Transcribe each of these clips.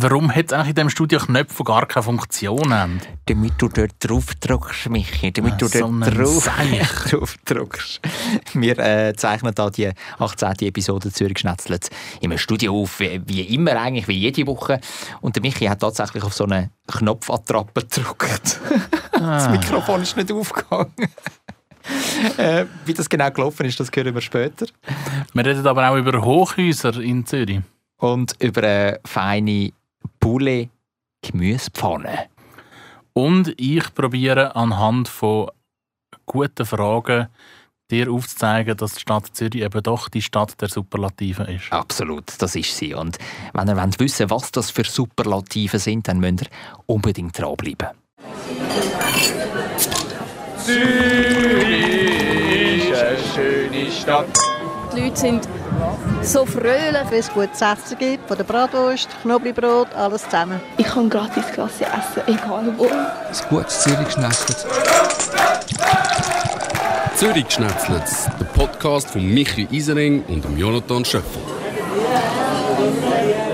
Warum hat es eigentlich in diesem Studio Knöpfe, die gar keine Funktion haben? Damit du dort drauf drückst, Michi. Damit Ah, du so dort drauf, drauf drückst. Wir äh, zeichnen da die 18. Episode Zürich Schnetzlitz im Studio auf, wie, wie immer eigentlich, wie jede Woche. Und der Michi hat tatsächlich auf so eine Knopfattrappe gedrückt. das Mikrofon ist nicht aufgegangen. äh, wie das genau gelaufen ist, das hören wir später. Wir reden aber auch über Hochhäuser in Zürich. Und über eine feine Poulet Gemüsepfanne. Und ich probiere anhand von guten Fragen dir aufzuzeigen, dass die Stadt Zürich eben doch die Stadt der Superlativen ist. Absolut, das ist sie. Und wenn ihr wollt wissen was das für Superlative sind, dann müsst ihr unbedingt dranbleiben. Die Leute sind so fröhlich. Wenn es gutes Essen gibt, von der Bratwurst, Knoblauchbrot, alles zusammen. Ich kann gratis Klasse essen, egal wo. Ein gutes Zürich schnetzelt. Zürich Schnetzlitz, der Podcast von Michi Isering und Jonathan Schöffel.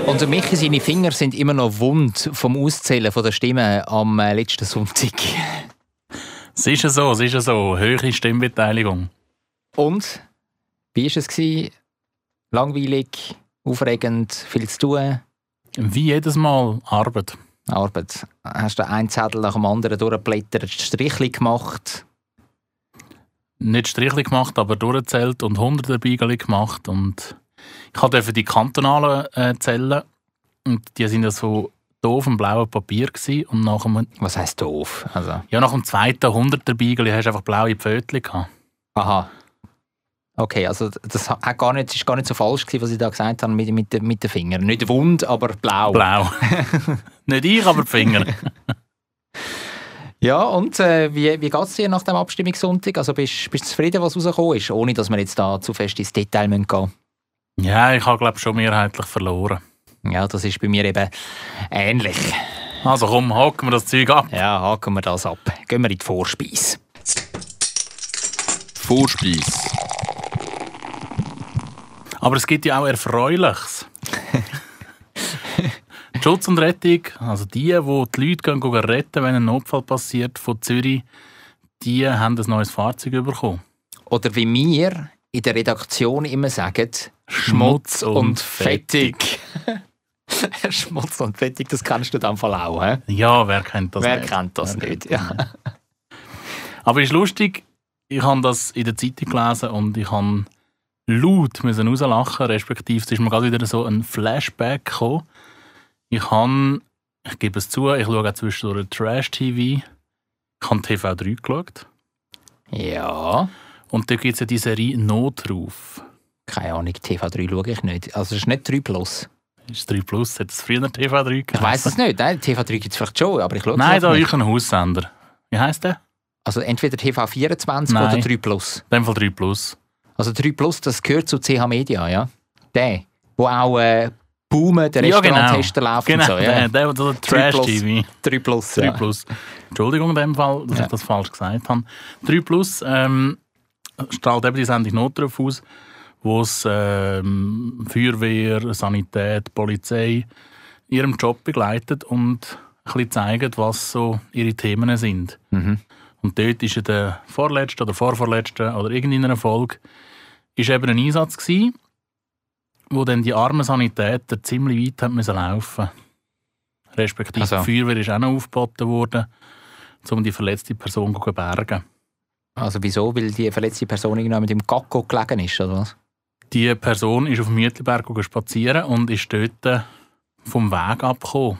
Und Michi, seine Finger sind immer noch wund vom Auszählen von der Stimmen am äh, letzten Sonntag. Es ist ja so, es ist ja so. Höhere Stimmbeteiligung. Und? Wie war es? gewesen? Langweilig, aufregend, viel zu tun, Wie jedes Mal Arbeit. Arbeit. Hast du einen Zettel nach dem anderen durchgeblättert, Strichli gemacht? Nicht Strichli gemacht, aber durchgezählt und hunderte Beigeli gemacht. Und ich hatte die kantonalen äh, Zellen. Und die sind ja so doof im blauen Papier gewesen. Und nach dem, Was heisst doof? Also, ja, nach dem zweiten hunderter Beigeli hast du einfach blaue Pfötchen gehabt. aha. Okay, also das hat gar nicht, ist gar nicht so falsch gewesen, was ich da gesagt habe mit, mit, den- mit den Fingern. Nicht wund, aber blau. Blau. Nicht ich, aber die Finger. Ja, und äh, wie, wie geht es dir nach dem Abstimmungssonntag? Also bist du zufrieden, was rausgekommen ist, ohne dass wir jetzt da zu fest ins Detail gehen müssen? Ja, ich habe glaube schon mehrheitlich verloren. Ja, das ist bei mir eben ähnlich. Also komm, haken wir das Zeug ab. Ja, haken wir das ab. Gehen wir in die Vorspeise. Vorspeis. Aber es gibt ja auch Erfreuliches. Schutz und Rettung, also die, wo die Leute gehen, gehen retten, wenn ein Notfall passiert von Zürich, die haben ein neues Fahrzeug bekommen. Oder wie wir in der Redaktion immer sagen, Schmutz und Fettig. Schmutz und Fettig, das kennst du dem Fall auch, hä? Ja, wer kennt das Wer nicht? kennt das nicht? Ja. Aber es ist lustig, ich habe das in der Zeitung gelesen und ich habe laut müssen rauslachen, respektive es ist mir gerade wieder so ein Flashback gekommen. Ich habe, ich gebe es zu, ich schaue auch zwischendurch Trash-TV. Ich habe TV3 geschaut. ja. Und da gibt es ja die Serie Notruf. Keine Ahnung, TV3 schaue ich nicht. Also es ist nicht 3 Plus. Ist 3 Plus? Hat es früher TV3 gegeben? Ich weiß es nicht. Nein, TV3 gibt es vielleicht schon, aber ich schaue Nein, es da nicht. ist ein Haussender. Wie heisst der? Also entweder TV24 Nein. oder 3 Plus. In dem Fall 3 Plus. Also 3 Plus, das gehört zu CH Media, ja? Der, wo auch äh, Boomen, der Ja, genau. Restauranttester läuft Genau, und so, ja? der, der, der 3 Trash-TV. 3 Plus, 3 ja. Plus. Entschuldigung in dem Fall, dass Ja. ich das falsch gesagt habe. 3 Plus ähm, strahlt eben die Sendung Notruf aus, wo es ähm, Feuerwehr, Sanität, Polizei ihrem Job begleitet und ein bisschen zeigen, was so ihre Themen sind. Mhm. Und dort ist in der vorletzten oder vorvorletzten oder irgendeiner Folge ist eben ein Einsatz gewesen, wo dann die armen Sanitäter ziemlich weit haben müssen laufen Respektive Also. die Feuerwehr ist auch noch aufgeboten worden, um die verletzte Person zu bergen. Also wieso? Weil die verletzte Person irgendwann mit dem Gacko gelegen ist, oder was? Die Person ist auf dem Mütliberg gegangen spazieren und ist dort vom Weg abgekommen.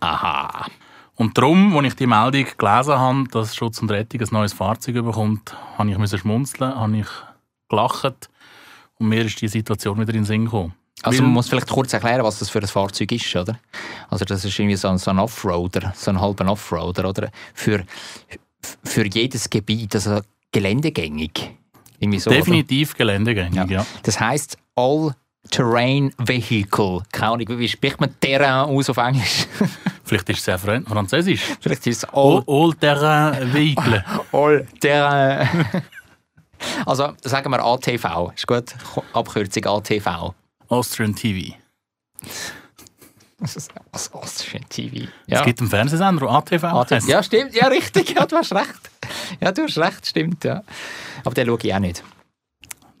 Aha. Und darum, als ich die Meldung gelesen habe, dass Schutz und Rettung ein neues Fahrzeug bekommt, habe ich müssen schmunzeln, habe ich gelacht und mir ist die Situation wieder in den Sinn gekommen. Also man muss vielleicht kurz erklären, was das für ein Fahrzeug ist, oder? Also das ist irgendwie so ein, so ein Offroader, so ein halber Offroader, oder? Für, für jedes Gebiet, also geländegängig. Irgendwie so, oder? Definitiv geländegängig, Ja. ja. Das heisst All-Terrain Vehicle. Keine Ahnung, wie spricht man Terrain aus auf Englisch? Vielleicht ist es sehr fran- französisch. Vielleicht ist es All, All, all terrain Vehicle. also sagen wir ATV, ist gut? Abkürzung ATV. Austrian TV. Was, ist ein TV? Es gibt einen Fernsehsender, ATV. ATV. Ja, stimmt. Ja, richtig. Ja, du hast recht. Ja, du hast recht, stimmt. Ja. Aber den schaue ich auch nicht.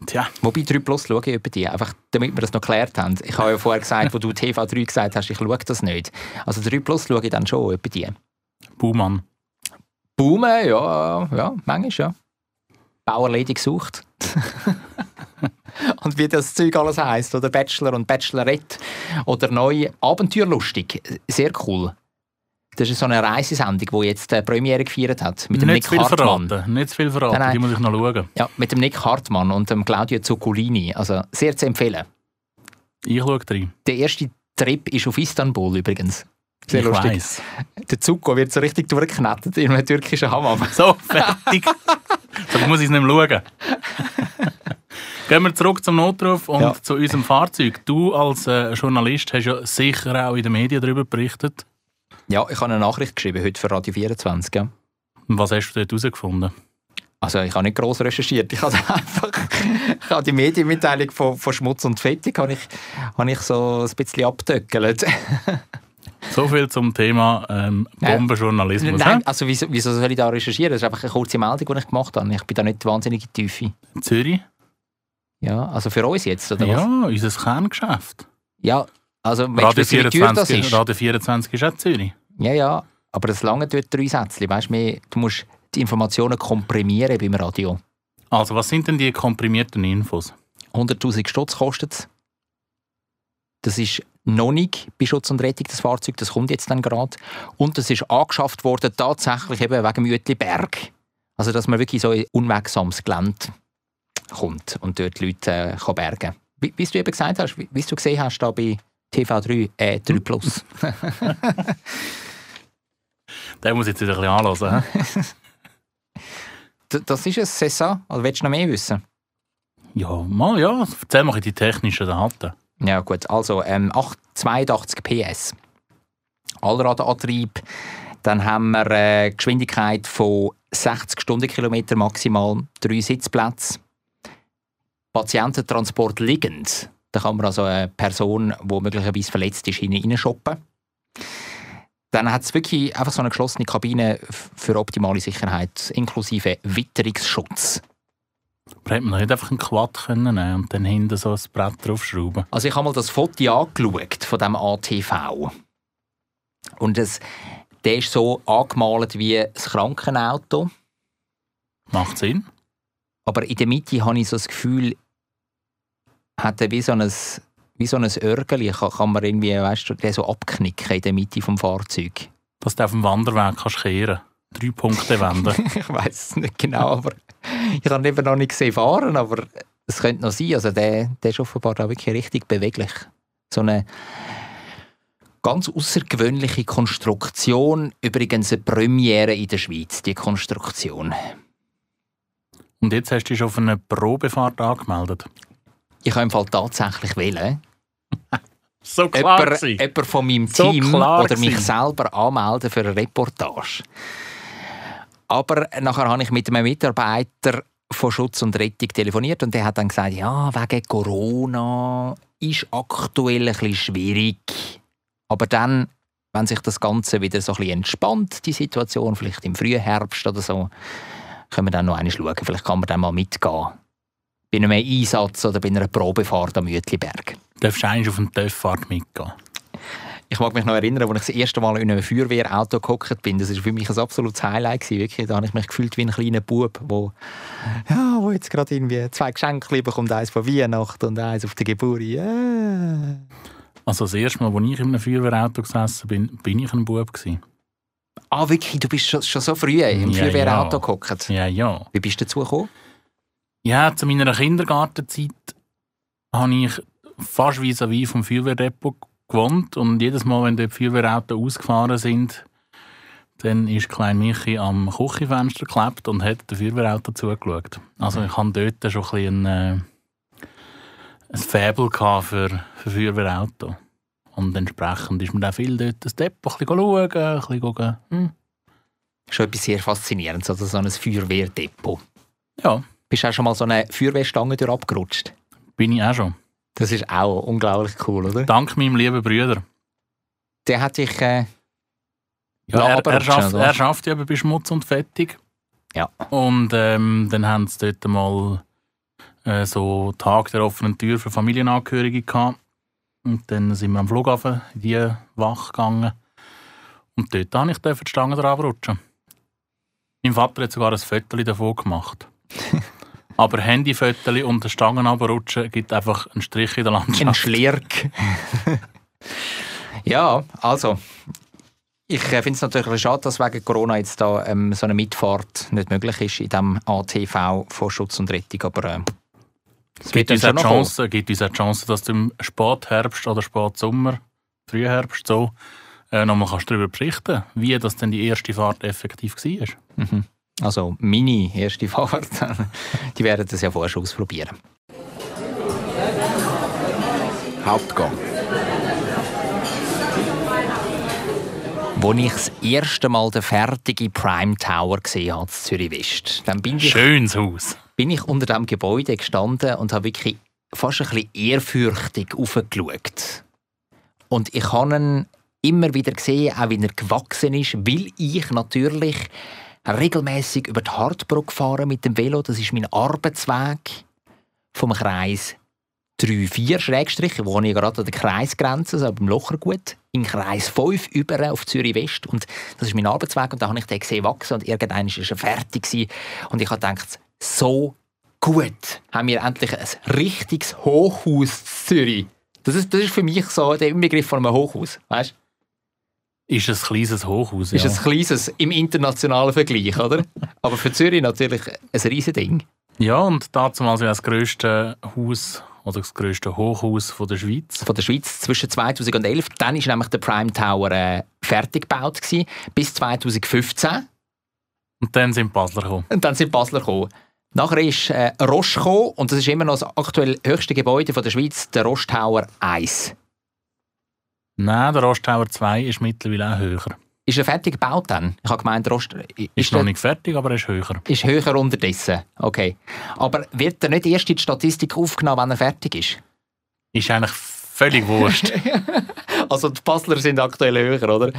Tja, Wobei 3 Plus schaue ich über die, einfach damit wir das noch geklärt haben. Ich habe ja vorher gesagt, wo du TV3 gesagt hast, ich schaue das nicht. Also 3 Plus schaue ich dann schon über die. Baumann. Boomen, ja, ja, manchmal ja. Bauerledig gesucht. und wie das Zeug alles heisst, oder Bachelor und Bachelorette oder neu Abenteuerlustig, sehr cool. Das ist so eine Reisesendung, die jetzt äh, Premiere gefeiert hat. Mit dem Nicht Nick viel Hartmann. verraten. Nicht zu viel verraten, Nein, nein. die muss ich noch schauen. Ja, mit dem Nick Hartmann und dem Claudio Zuccolini. Also sehr zu empfehlen. Ich schaue rein. Der erste Trip ist auf Istanbul übrigens. Sehr ich lustig. weiss. Der Zucco wird so richtig durchgeknetet in einem türkischen Hammam. So, fertig. so muss ich es nicht mehr schauen. Gehen wir zurück zum Notruf und Ja. zu unserem Fahrzeug. Du als äh, Journalist hast ja sicher auch in den Medien darüber berichtet. Ja, ich habe eine Nachricht geschrieben heute für Radio 24. Ja. Was hast du dort herausgefunden? Also ich habe nicht gross recherchiert. Ich habe einfach ich habe die Medienmitteilung von, von Schmutz und Fettig habe ich, habe ich so ein bisschen abtöckelt. So viel zum Thema ähm. Bombenjournalismus. Nein, also wieso, wieso soll ich da recherchieren? Das ist einfach eine kurze Meldung, die ich gemacht habe. Ich bin da nicht wahnsinnig Tiefe. Zürich? Ja, also für uns jetzt, oder was? Ja, unser Kerngeschäft. Ja, also wenn Radio du wie teuer das 24, ist. Radio 24 ist auch Zürich. Ja, ja, aber das lange dort drei Sätze. Weißt, mehr, du musst die Informationen komprimieren beim Radio. Also, was sind denn die komprimierten Infos? 100'000 Stutz kostet es. Das ist noch nicht bei Schutz und Rettung, das Fahrzeug. Das kommt jetzt dann gerade. Und das ist angeschafft worden tatsächlich eben wegen Mütliberg. Also, dass man wirklich so in unwegsames Gelände kommt und dort die Leute äh, kann bergen Wie, wie du eben gesagt hast, wie, wie du gesehen hast da bei TV3, äh, 3 Plus. Den muss ich jetzt wieder ein bisschen anhören. das ist es, ça. Oder willst du noch mehr wissen? ja, mal, ja. Erzähl mal die technischen Daten. Ja gut, also ähm, 8, 82 PS. Allradantrieb. Dann haben wir eine Geschwindigkeit von 60 Stundenkilometer maximal, drei Sitzplätze. Patiententransport liegend. Da kann man also eine Person, die möglicherweise verletzt ist, hinein shoppen. Dann hat es wirklich einfach so eine geschlossene Kabine für optimale Sicherheit, inklusive Witterungsschutz. Aber hätte man nicht einfach einen Quad können nehmen und dann hinten so ein Brett draufschrauben Also ich habe mal das Foto angeschaut von dem ATV. Und es, der ist so angemalt wie ein Krankenauto. Macht Sinn. Aber in der Mitte habe ich so das Gefühl, hat er wie so ein, wie so ein Örgeli, kann, kann man irgendwie, weißt du, den so abknicken in der Mitte vom Fahrzeug. Dass du auf dem Wanderweg kannst kehren Drei Punkte wenden. ich weiß es nicht genau, aber ich habe ihn eben noch nicht gesehen fahren, aber es könnte noch sein. Also der, der ist offenbar da wirklich richtig beweglich. So eine ganz außergewöhnliche Konstruktion, übrigens eine Premiere in der Schweiz, die Konstruktion. Und jetzt hast du dich auf eine Probefahrt angemeldet. Ich habe im Fall tatsächlich wählen. So klar Jemand, jemand von meinem So Team klar oder mich selber anmelden für eine Reportage. Aber nachher habe ich mit einem Mitarbeiter von Schutz und Rettung telefoniert und der hat dann gesagt, ja, wegen Corona ist aktuell ein bisschen schwierig. Aber dann, wenn sich das Ganze wieder so ein bisschen entspannt, die Situation, vielleicht im frühen Herbst oder so, können wir dann noch einmal schauen. Vielleicht kann man dann mal mitgehen. Bei einem Einsatz oder bei einer Probefahrt am Mütliberg. Du darfst eigentlich auf eine TÜV-Fahrt mitgehen. Ich mag mich noch erinnern, als ich das erste Mal in einem Feuerwehrauto gehockt bin. Das war für mich ein absolutes Highlight. Gewesen. Wirklich, da habe ich mich gefühlt wie ein kleiner Bub, wo, ja, wo jetzt gerade irgendwie zwei Geschenke bekommt. Eins von Weihnachten und eins auf der Geburt. Yeah. Also das erste Mal, als ich in einem Feuerwehrauto gesessen bin, bin ich ein Bub. Gewesen. Ah, wirklich? Du bist schon, schon so früh im Ja, Feuerwehrauto ja. gehockt? Ja, ja. Wie bist du dazu gekommen? Ja, zu meiner Kindergartenzeit habe ich fast vis-à-vis vom Feuerwehrdepot gewohnt und jedes Mal, wenn dort Feuerwehrautos ausgefahren sind, dann ist Klein Michi am Küchenfenster geklebt und hat dem Feuerwehrauto zugeschaut. Also ich hatte dort schon ein, bisschen, äh, ein Faible für, für Feuerwehrauto. Und entsprechend ist man dann viel dort das Depot ein bisschen schauen, ein bisschen gucken. Hm. Schon etwas sehr Faszinierendes, also so ein Feuerwehrdepot. Ja, Bist du auch schon mal so eine Feuerwehrstange durch abgerutscht? bin ich auch schon. Das ist auch unglaublich cool, oder? Dank meinem lieben Brüder. der hat dich... Äh, Ja, er, er, schafft, er schafft ja bei Schmutz und Fettig. Ja. Und ähm, dann haben sie dort mal äh, so Tag der offenen Tür für Familienangehörige gehabt. Und dann sind wir am Flughafen in die Wache gegangen. Und dort durfte ich die Stange drauf rutschen. Mein Vater hat sogar ein Foto davon gemacht. Aber Handyfotos und den Stangen runterrutschen gibt einfach einen Strich in der Ein Landschaft. Schlirk. ja, also. Ich äh, finde es natürlich ein schade, dass wegen Corona jetzt da ähm, so eine Mitfahrt nicht möglich ist in diesem ATV von Schutz und Rettung. Aber äh, es gibt uns, kommen. Chance, gibt uns die Chance, dass du im Spätherbst oder Spätsommer, Frühherbst so, äh, nochmal kannst darüber berichten, wie das denn die erste Fahrt effektiv war. Also meine erste Fahrt, die werden das ja vorher schon ausprobieren. Hauptgang. Als ich das erste Mal den fertigen Prime Tower gesehen habe, in Zürich West, dann bin ich, Schönes Haus. bin ich unter dem Gebäude gestanden und habe wirklich fast ein bisschen ehrfürchtig aufgeschaut. Und ich habe ihn immer wieder gesehen, auch wie er gewachsen ist, weil ich natürlich regelmäßig über die Hartbrücke fahre mit dem Velo. Das ist mein Arbeitsweg vom Kreis 3-4 Schrägstrich, wo ich gerade an der Kreisgrenze, also beim Lochergut, in Kreis 5 über auf Zürich West. Und das ist mein Arbeitsweg und da habe ich den gesehen wachsen und irgendwann war er fertig. Gewesen. Und ich habe gedacht, so gut haben wir endlich ein richtiges Hochhaus in Zürich. Das ist, das ist für mich so der Inbegriff von einem Hochhaus. Weißt? Ist ein kleines Hochhaus. Ist ja. ein kleines im internationalen Vergleich, oder? Aber für Zürich natürlich ein riesen Ding. ja, und damals war das grösste Haus oder das grösste Hochhaus von der Schweiz. von der Schweiz zwischen 2011, dann ist nämlich der Prime Tower äh, fertig gebaut gewesen, bis 2015 Und dann sind Basler gekommen. und dann sind Basler gekommen. Nachher ist äh, Roche gekommen und das ist immer noch das aktuell höchste Gebäude von der Schweiz, der Roche Tower 1. Nein, der Rosttower 2 ist mittlerweile auch höher. Ist er fertig gebaut dann? Ich habe gemeint, der Rost Ist, ist, noch nicht fertig, aber er ist höher. ist höher unterdessen. Okay. Aber wird er nicht erst in die Statistik aufgenommen, wenn er fertig ist? Ist eigentlich völlig wurscht. Also die Basler sind aktuell höher, oder?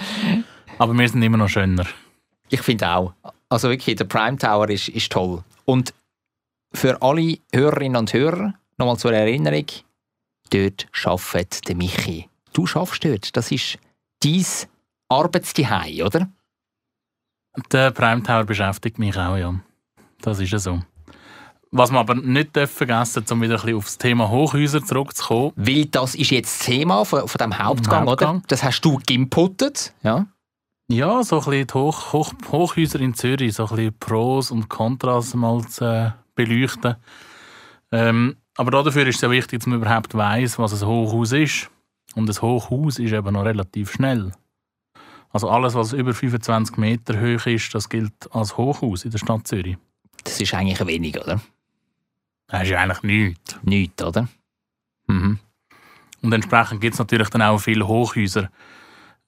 aber wir sind immer noch schöner. Ich finde auch. Also wirklich, der Prime Tower ist, ist toll. Und für alle Hörerinnen und Hörer, nochmal zur Erinnerung, dort arbeitet der Michi. Du schaffst dort. Das ist dein Arbeitszuhause, oder? Der Prime Tower beschäftigt mich auch, ja. Das ist ja so. Was wir aber nicht vergessen, um wieder ein bisschen auf das Thema Hochhäuser zurückzukommen. Weil das ist jetzt das Thema von, von dem Hauptgang, Hauptgang. oder? Das hast du gimputtet. Ja. Ja, so ein bisschen die Hoch, Hoch, Hochhäuser in Zürich, so ein bisschen Pros und Kontras mal zu äh, beleuchten. Ähm, aber dafür ist es ja wichtig, dass man überhaupt weiß, was ein Hochhaus ist. Und ein Hochhaus ist eben noch relativ schnell. Also alles, was über 25 Meter hoch ist, das gilt als Hochhaus in der Stadt Zürich. Das ist eigentlich wenig, oder? Das ist ja eigentlich nichts. Nichts, oder? Mhm. Und entsprechend gibt es natürlich dann auch viele Hochhäuser.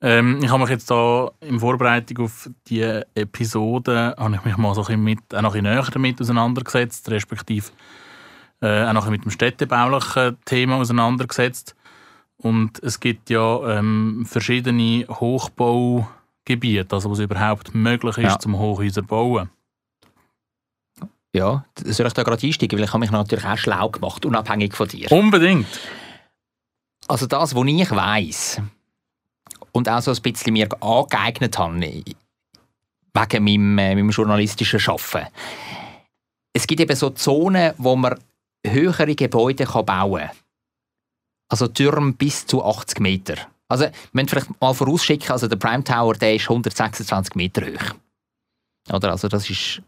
Ähm, ich habe mich jetzt da in Vorbereitung auf die Episode habe ich mich mal so ein bisschen mit, auch noch ein bisschen näher damit auseinandergesetzt, respektive äh, auch noch ein bisschen mit dem städtebaulichen Thema auseinandergesetzt. Und es gibt ja ähm, verschiedene Hochbaugebiete, also wo es überhaupt möglich ist, Ja. zum Hochhäuser zu bauen. Ja, soll ich da gerade einsteigen? Weil ich habe mich natürlich auch schlau gemacht, unabhängig von dir. Unbedingt. Also das, was ich weiss und auch so ein bisschen mir angeeignet habe, wegen meinem, äh, meinem journalistischen Arbeiten. Es gibt eben so Zonen, wo man höhere Gebäude kann bauen kann. Also Türme bis zu 80 Meter. Also, wir müssen vielleicht mal vorausschicken, also der Prime Tower, der ist 126 Meter hoch. Oder? Also das ist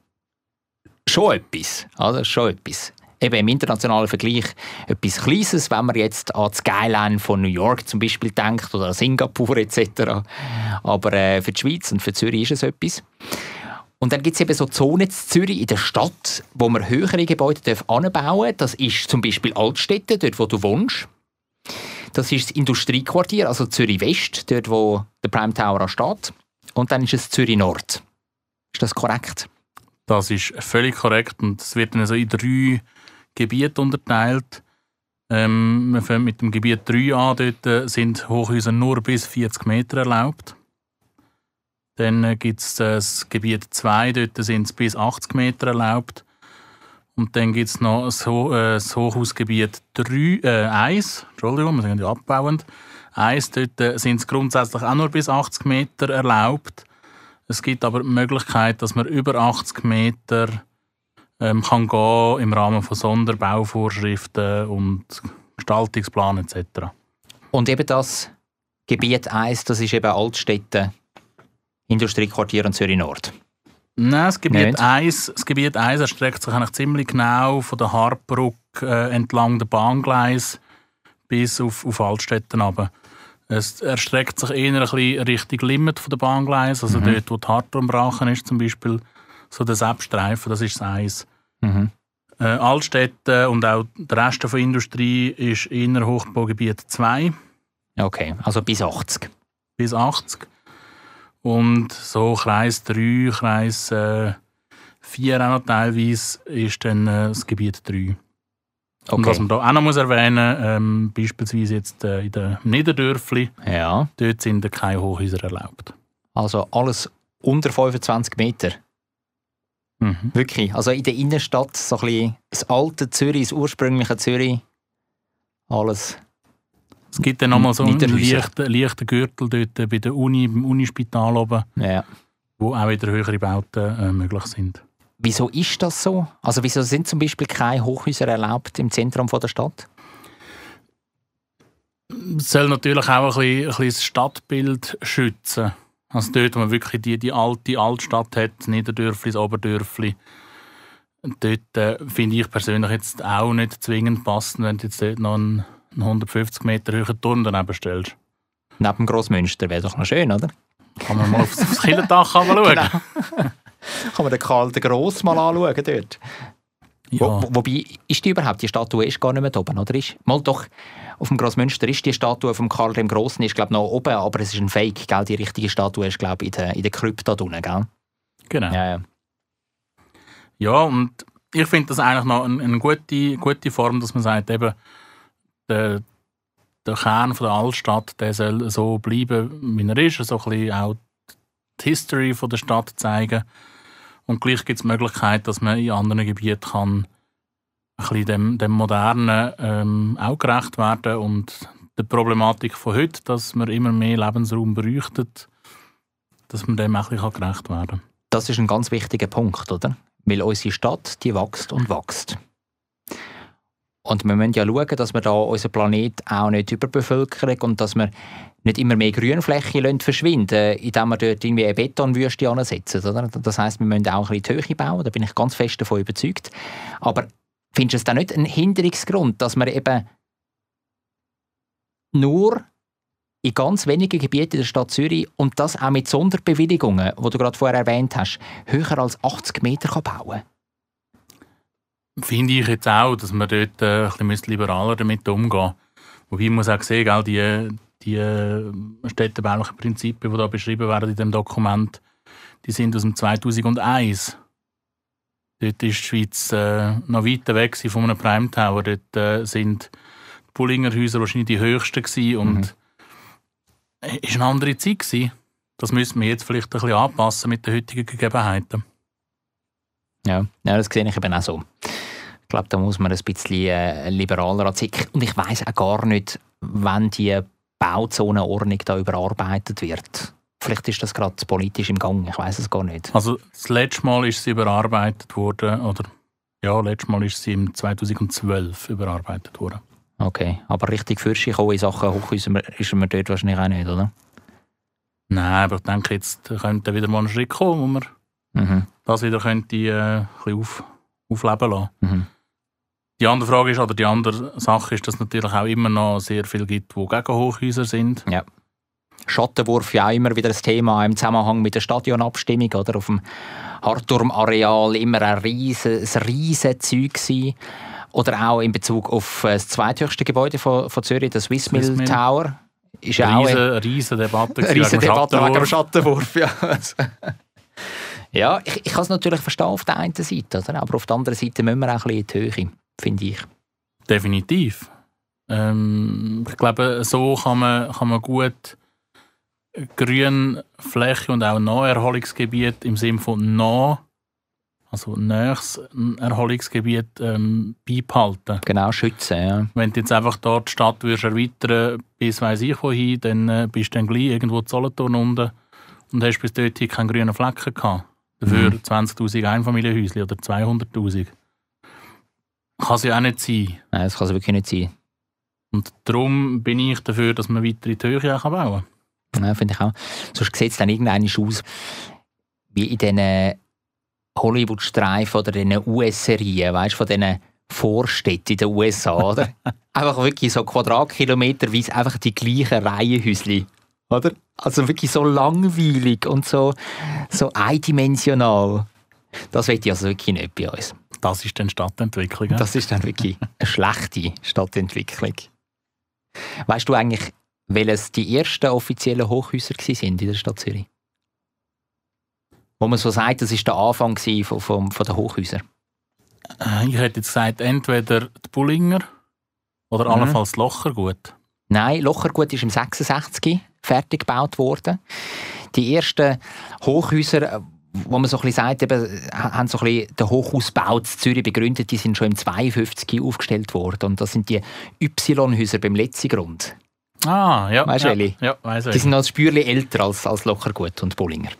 schon etwas. Also schon etwas. Eben im internationalen Vergleich etwas Kleines, wenn man jetzt an die Skyline von New York zum Beispiel denkt oder an Singapur etc. Aber äh, für die Schweiz und für Zürich ist es etwas. Und dann gibt es eben so Zonen in Zürich in der Stadt, wo man höhere Gebäude anbauen darf. Das ist zum Beispiel Altstädte, dort wo du wohnst. Das ist das Industriequartier, also Zürich West, dort wo der Prime Tower steht. Und dann ist es Zürich Nord. Ist das korrekt? Das ist völlig korrekt und es wird dann so in drei Gebiete unterteilt. Ähm, wir fangen mit dem Gebiet 3 an. Dort äh, sind Hochhäuser nur bis 40 Meter erlaubt. Dann äh, gibt es das Gebiet 2, dort sind es bis 80 Meter erlaubt. Und dann gibt es noch das, äh, das Hochhausgebiet 3, äh, 1, Entschuldigung, wir sind ja abbauend. 1, dort äh, sind es grundsätzlich auch nur bis 80 Meter erlaubt. Es gibt aber die Möglichkeit, dass man über 80 Meter ähm, kann gehen im Rahmen von Sonderbauvorschriften und Gestaltungsplan etc. Und eben das Gebiet 1, das ist eben Altstädte, Industriequartier und Zürich Nord. Nein, das Gebiet Nicht? 1, das Gebiet 1 erstreckt sich eigentlich ziemlich genau von der Hartbrücke äh, entlang der Bahngleis bis auf, auf Altstätten runter. Es erstreckt sich eher ein bisschen Richtung Limit von der Bahngleis, also dort, wo die Hartturmbrachen ist zum Beispiel, so der Seppstreifen, das ist das 1. Mhm. Äh, Altstädte und auch der Rest der Industrie ist eher Hochbaugebiet 2 Okay, also bis 80. bis 80. Und so Kreis 3, Kreis äh, 4 auch noch teilweise ist dann äh, das Gebiet 3. Und was Okay. man da auch noch muss erwähnen ähm, beispielsweise jetzt äh, in der Niederdörfli, Ja, dort sind keine Hochhäuser erlaubt. also alles unter 25 Meter. Mhm. Wirklich. Also in der Innenstadt, so ein bisschen das alte Zürich, das ursprüngliche Zürich. Alles. Es gibt dann nochmal so einen leichten, leichten Gürtel dort äh, bei der Uni, beim Unispital oben, Ja. wo auch wieder höhere Bauten äh, möglich sind. Wieso ist das so? Also wieso sind zum Beispiel keine Hochhäuser erlaubt im Zentrum von der Stadt? Es soll natürlich auch ein bisschen, ein bisschen das Stadtbild schützen. Also dort, wo man wirklich die, die alte Altstadt hat, Niederdörfli, das Oberdörfli, dort äh, finde ich persönlich jetzt auch nicht zwingend passend, wenn jetzt dort noch einen, einen 150 Meter hohen Turm daneben stellst. Neben dem Grossmünster wäre doch noch schön, oder? Kann man mal aufs, aufs Killendach schauen. Genau. Kann man den Karl den Gross mal anschauen dort? Ja. Wo, wo- wobei, ist die überhaupt, die Statue ist gar nicht mehr oben, oder? Ist, mal doch, auf dem Grossmünster ist die Statue vom Karl dem Grossen, ist glaube noch oben, aber es ist ein Fake, gell? Die richtige Statue ist glaube in der, in der Krypta unten, gell? Genau. Ja, ja. Ja, und ich finde das eigentlich noch eine, eine gute, gute Form, dass man sagt, eben, der, der Kern von der Altstadt der soll so bleiben, wie er ist, so ein bisschen auch die History von der Stadt zeigen. Und gleich gibt es die Möglichkeit, dass man in anderen Gebieten kann ein bisschen dem, dem Modernen ähm, auch gerecht werden und der Problematik von heute, dass man immer mehr Lebensraum bräuchtet, dass man dem auch ein bisschen gerecht werden kann. Das ist ein ganz wichtiger Punkt, oder? Weil unsere Stadt, die wächst und wächst. Und wir müssen ja schauen, dass wir da unseren Planet auch nicht überbevölkern und dass wir nicht immer mehr Grünfläche verschwinden indem wir dort irgendwie eine Betonwüste ansetzen. Das heisst, wir müssen auch ein bisschen die Höhe bauen, da bin ich ganz fest davon überzeugt. Aber findest du es dann nicht ein Hinderungsgrund, dass wir eben nur in ganz wenigen Gebieten der Stadt Zürich und das auch mit Sonderbewilligungen, die du gerade vorher erwähnt hast, höher als 80 Meter kann bauen Finde ich jetzt auch, dass man dort äh, ein bisschen liberaler damit umgehen Wobei man muss auch sehen, gell, die, die äh, städtebaulichen Prinzipien, die da beschrieben werden in dem Dokument, die sind aus dem 2001. Dort ist die Schweiz äh, noch weiter weg von einem Prime Tower. Dort äh, sind die Bullinger Häuser wahrscheinlich die höchsten gewesen und es ist eine andere Zeit gewesen. Das müssen wir jetzt vielleicht ein bisschen anpassen mit den heutigen Gegebenheiten. Ja, ja das sehe ich eben auch so. Ich glaube, da muss man ein bisschen äh, liberaler anziehen. Und ich weiß auch gar nicht, wann die Bauzonenordnung da überarbeitet wird. Vielleicht ist das gerade politisch im Gang, ich weiß es gar nicht. Also das letzte Mal ist sie überarbeitet worden, oder ja, letztes Mal ist sie im 2012 überarbeitet worden. Okay, aber richtig Fürsche in Sachen Hochhäuser ist man dort wahrscheinlich auch nicht, oder? Nein, aber ich denke, jetzt könnte wieder mal ein Schritt kommen, wo man Mhm. das wieder könnte, äh, ein bisschen auf, aufleben lassen. Mhm. Die andere Frage ist, oder die andere Sache ist, dass es natürlich auch immer noch sehr viel gibt, die gegen Hochhäuser sind. Schattenwurf ja auch immer wieder ein Thema im Zusammenhang mit der Stadionabstimmung oder auf dem Harturm-Areal immer ein riesen, riesen Zeug gewesen. Oder auch in Bezug auf äh, das zweithöchste Gebäude von, von Zürich, der Swiss Mill Swiss. Tower. Ist ja auch Riesen, riesen Debatte eine riesen Debatte wegen dem Schattenwurf. Schattenwurf. Ja, ja ich, ich kann es natürlich verstehen auf der einen Seite, oder? aber auf der anderen Seite müssen wir auch ein bisschen in die Höhe, finde ich. Definitiv. Ähm, ich glaube, so kann man, kann man gut Grünfläche und auch Naherholungsgebiet im Sinne von nah, also nächstes Erholungsgebiet ähm, beibehalten. Genau, schützen, ja. Wenn du jetzt einfach dort die Stadt würdest erweitern bis weiss ich wohin, dann äh, bist du dann gleich irgendwo Solothurn unten und hast bis dorthin keinen grünen Flecken gehabt. Dafür Mhm. 20'000 Einfamilienhäuschen oder 200'000. Kann es ja auch nicht sein. Nein, das kann es wirklich nicht sein. Und darum bin ich dafür, dass man weiter in die Höhe auch bauen kann. Ja, finde ich auch. Sonst sieht es dann irgendwann aus wie in diesen Hollywood-Streifen oder in den US-Serien, weißt du, von diesen Vorstädten in den USA, oder? einfach wirklich so Quadratkilometerweise einfach die gleichen Reihenhäuschen, oder? Also wirklich so langweilig und so, so eindimensional. Das will ich also wirklich nicht bei uns. Das ist dann Stadtentwicklung. ja? Das ist dann wirklich eine schlechte Stadtentwicklung. Weißt du eigentlich, welches die ersten offiziellen Hochhäuser waren in der Stadt Zürich? Wo man so sagt, das war der Anfang von, von, von den Hochhäusern. Äh, Ich hätte jetzt gesagt, entweder die Bullinger oder Mhm. allenfalls Lochergut. Nein, Lochergut ist im 66 fertig gebaut worden. Die ersten Hochhäuser, wo man so ein bisschen sagt, eben, haben so ein bisschen den Hochhausbau in Zürich begründet, die sind schon im 52 aufgestellt worden. Und das sind die Y-Häuser beim Letzigrund. Ah, ja. Weißt du, ja, welche? Ja, weiss Die sind noch ein Spürchen älter als, als Lochergut und Bullinger.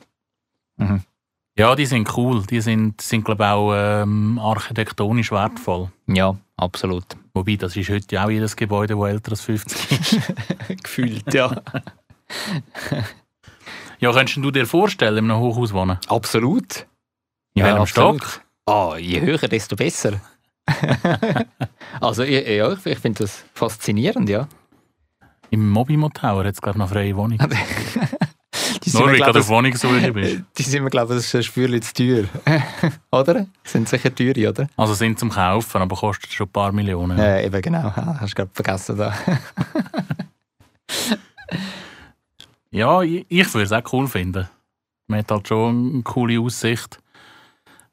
Ja, die sind cool. Die sind, sind glaube ich, auch ähm, architektonisch wertvoll. Ja, absolut. Wobei, das ist heute auch jedes Gebäude, das älter als 50 ist. Gefühlt, ja. ja, könntest du dir vorstellen, in einem Hochhaus wohnen? Absolut. In welchem absolut. Stock? Ah, je höher, desto besser. also, ja, ja, ich, ich finde das faszinierend, ja. Im Mobimo Tower hat es, glaube ich, noch freie Wohnung. Die Nur weil du auf Wohnungssuche bist. die sind mir, glaube ich, ein Spürchen zu teuer. oder? Sind sicher teuer, oder? Also sind zum Kaufen, aber kostet schon ein paar Millionen. Äh, eben, genau. Hast du gerade vergessen da. Ja, ich, ich würde es auch cool finden. Man hat halt schon eine coole Aussicht.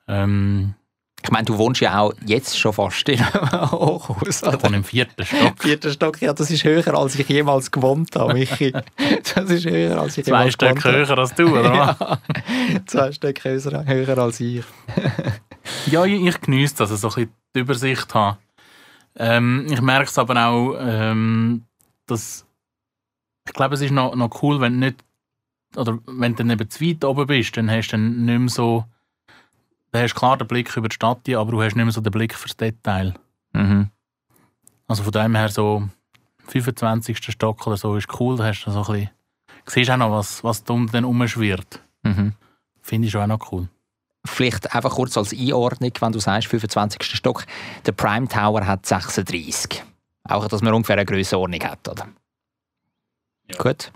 Ähm, Ich meine, du wohnst ja auch jetzt schon fast in einem Hochhaus, ich oder? wohne im vierten Stock. Vierter Stock, ja, das ist höher, als ich jemals gewohnt habe, Michi. Das ist höher, als ich Zwei jemals Stück gewohnt habe. höher als du, oder? Ja, zwei Stück höher, höher als ich. Ja, ich, ich genieße das, also so ein bisschen die Übersicht haben. Ähm, ich merke es aber auch, ähm, dass ich glaube, es ist noch, noch cool, wenn du nicht, oder wenn du dann eben zu weit oben bist, dann hast du dann nicht mehr so, dann hast du klar den Blick über die Stadt, aber du hast nicht mehr so den Blick fürs Detail. Mhm. Also von dem her so 25. Stock oder so ist cool, da hast du so ein bisschen, siehst auch noch, was, was da unten rumschwirrt. Mhm. Finde ich schon auch noch cool. Vielleicht einfach kurz als Einordnung, wenn du sagst 25. Stock. Der Prime Tower hat 36. Auch, dass man ungefähr eine Grössenordnung hat, oder? Ja. Gut.